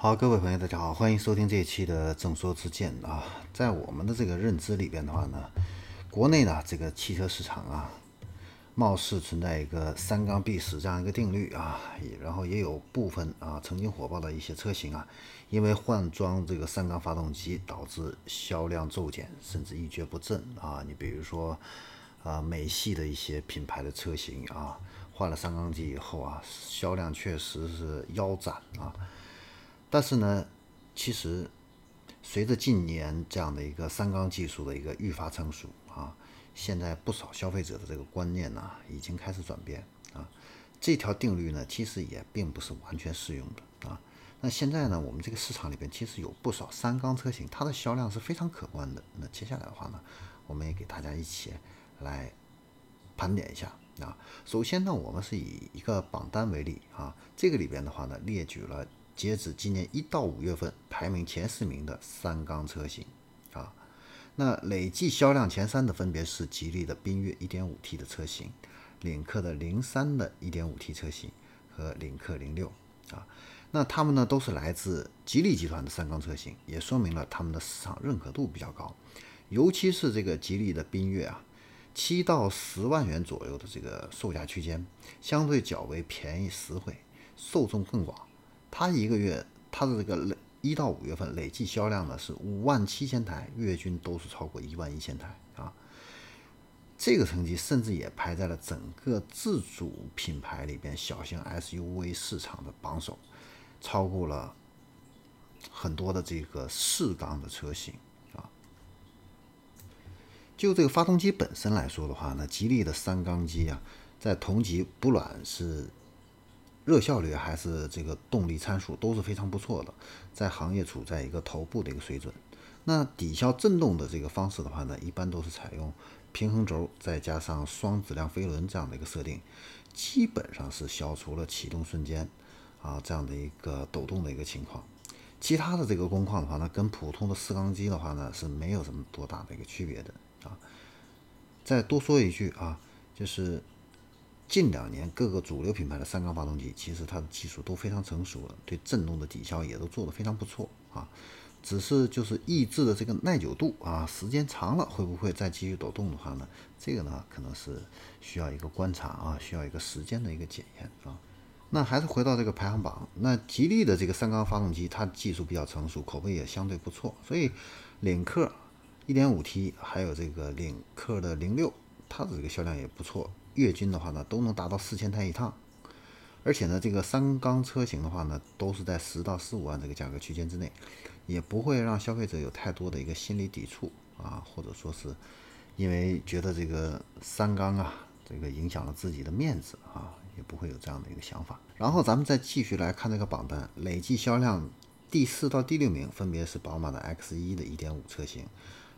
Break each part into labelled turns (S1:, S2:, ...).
S1: 好，各位朋友，大家好，欢迎收听这一期的正说之见啊。在我们的这个认知里边的话呢，国内呢这个汽车市场啊，貌似存在一个三缸必死这样一个定律啊，然后也有部分啊曾经火爆的一些车型啊，因为换装这个三缸发动机导致销量骤减，甚至一蹶不振啊。你比如说啊，美系的一些品牌的车型啊，换了三缸机以后啊，销量确实是腰斩啊。但是呢，其实随着近年这样的一个三缸技术的一个愈发成熟啊，现在不少消费者的这个观念呢已经开始转变啊。这条定律呢其实也并不是完全适用的啊。那现在呢，我们这个市场里边其实有不少三缸车型，它的销量是非常可观的。那接下来的话呢，我们也给大家一起来盘点一下啊。首先呢，我们是以一个榜单为例啊，这个里边的话呢列举了。截止今年一到五月份，排名前四名的三缸车型啊，那累计销量前三的分别是吉利的缤越 1.5T 的车型，领克的零三的 1.5T 车型和领克零六啊，那他们呢都是来自吉利集团的三缸车型，也说明了他们的市场认可度比较高，尤其是这个吉利的缤越啊，七到十万元左右的这个售价区间，相对较为便宜实惠，受众更广。它一个月，它的这个累一到五月份累计销量呢是五万七千台，月均都是超过一万一千台啊。这个成绩甚至也排在了整个自主品牌里边小型 SUV 市场的榜首，超过了很多的这个四缸的车型啊。就这个发动机本身来说的话呢，吉利的三缸机啊，在同级不卵是。热效率还是这个动力参数都是非常不错的，在行业处在一个头部的一个水准。那抵消震动的这个方式的话呢，一般都是采用平衡轴再加上双质量飞轮这样的一个设定，基本上是消除了启动瞬间啊这样的一个抖动的一个情况。其他的这个工况的话呢，跟普通的四缸机的话呢是没有什么多大的一个区别的啊。再多说一句啊，就是。近两年各个主流品牌的三缸发动机，其实它的技术都非常成熟了，对震动的抵消也都做得非常不错啊。只是就是抑制的这个耐久度啊，时间长了会不会再继续抖动的话呢？这个呢可能是需要一个观察啊，需要一个时间的一个检验啊。那还是回到这个排行榜，那吉利的这个三缸发动机，它技术比较成熟，口碑也相对不错，所以领克 1.5T 还有这个领克的零六，它的这个销量也不错。月均的话呢，都能达到四千台一趟，而且呢，这个三缸车型的话呢，都是在十到十五万这个价格区间之内，也不会让消费者有太多的一个心理抵触啊，或者说是因为觉得这个三缸啊，这个影响了自己的面子啊，也不会有这样的一个想法。然后咱们再继续来看这个榜单，累计销量第四到第六名分别是宝马的 X1 的1.5车型。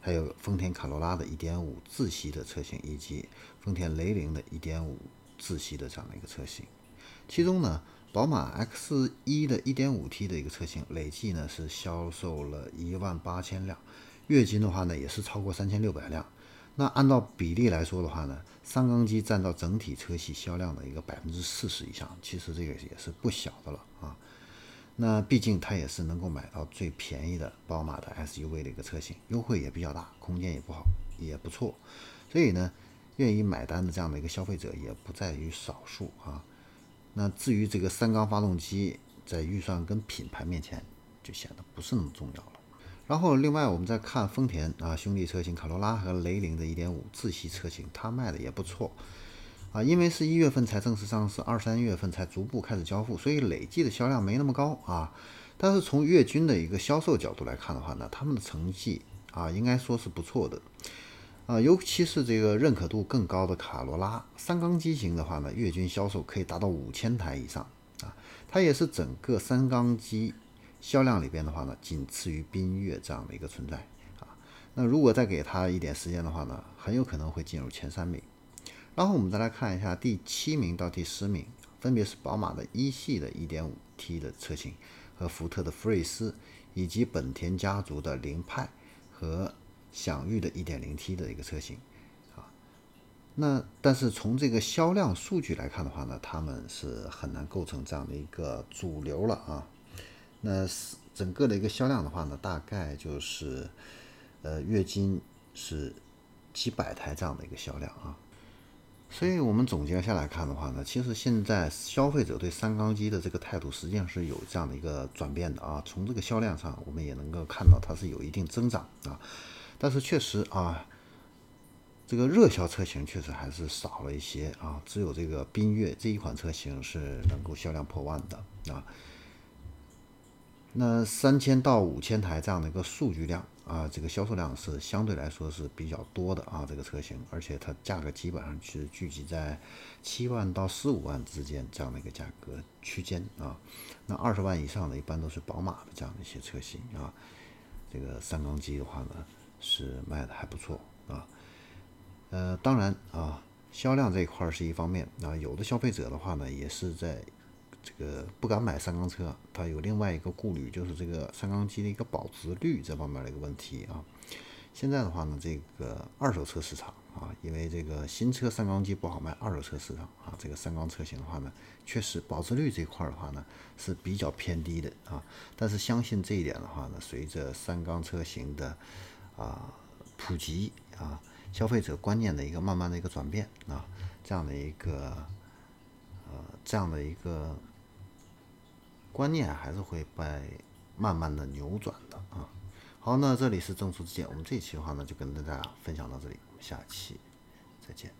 S1: 还有丰田卡罗拉的1.5自吸的车型，以及丰田雷凌的1.5自吸的这样的一个车型。其中呢，宝马 X1 的 1.5T 的一个车型，累计呢是销售了一万八千辆，月均的话呢也是超过三千六百辆。那按照比例来说的话呢，三缸机占到整体车系销量的一个百分之四十以上，其实这个也是不小的了啊。那毕竟它也是能够买到最便宜的宝马的 SUV 的一个车型，优惠也比较大，空间也不好，也不错，所以呢，愿意买单的这样的一个消费者也不在于少数啊。那至于这个三缸发动机，在预算跟品牌面前就显得不是那么重要了。然后另外我们再看丰田啊兄弟车型卡罗拉和雷凌的1.5自吸车型，它卖的也不错。啊，因为是一月份才正式上市，二三月份才逐步开始交付，所以累计的销量没那么高啊。但是从月均的一个销售角度来看的话呢，他们的成绩啊，应该说是不错的啊。尤其是这个认可度更高的卡罗拉三缸机型的话呢，月均销售可以达到五千台以上啊。它也是整个三缸机销量里边的话呢，仅次于缤越这样的一个存在啊。那如果再给它一点时间的话呢，很有可能会进入前三名。然后我们再来看一下第七名到第十名，分别是宝马的一系的 1.5T 的车型和福特的福睿斯，以及本田家族的凌派和享域的 1.0T 的一个车型啊。那但是从这个销量数据来看的话呢，他们是很难构成这样的一个主流了啊。那是整个的一个销量的话呢，大概就是呃月均是几百台这样的一个销量啊。所以我们总结下来看的话呢，其实现在消费者对三缸机的这个态度实际上是有这样的一个转变的啊。从这个销量上，我们也能够看到它是有一定增长啊。但是确实啊，这个热销车型确实还是少了一些啊。只有这个缤越这一款车型是能够销量破万的啊。那三千到五千台这样的一个数据量啊，这个销售量是相对来说是比较多的啊，这个车型，而且它价格基本上是聚集在七万到十五万之间这样的一个价格区间啊。那二十万以上的一般都是宝马的这样的一些车型啊。这个三缸机的话呢，是卖的还不错啊。呃，当然啊，销量这一块是一方面啊，有的消费者的话呢，也是在。这个不敢买三缸车，它有另外一个顾虑，就是这个三缸机的一个保值率这方面的一个问题啊。现在的话呢，这个二手车市场啊，因为这个新车三缸机不好卖，二手车市场啊，这个三缸车型的话呢，确实保值率这块的话呢是比较偏低的啊。但是相信这一点的话呢，随着三缸车型的啊普及啊，消费者观念的一个慢慢的一个转变啊，这样的一个呃这样的一个。观念还是会被慢慢的扭转的啊。好，那这里是正书之见，我们这一期的话呢，就跟大家分享到这里，我们下期再见。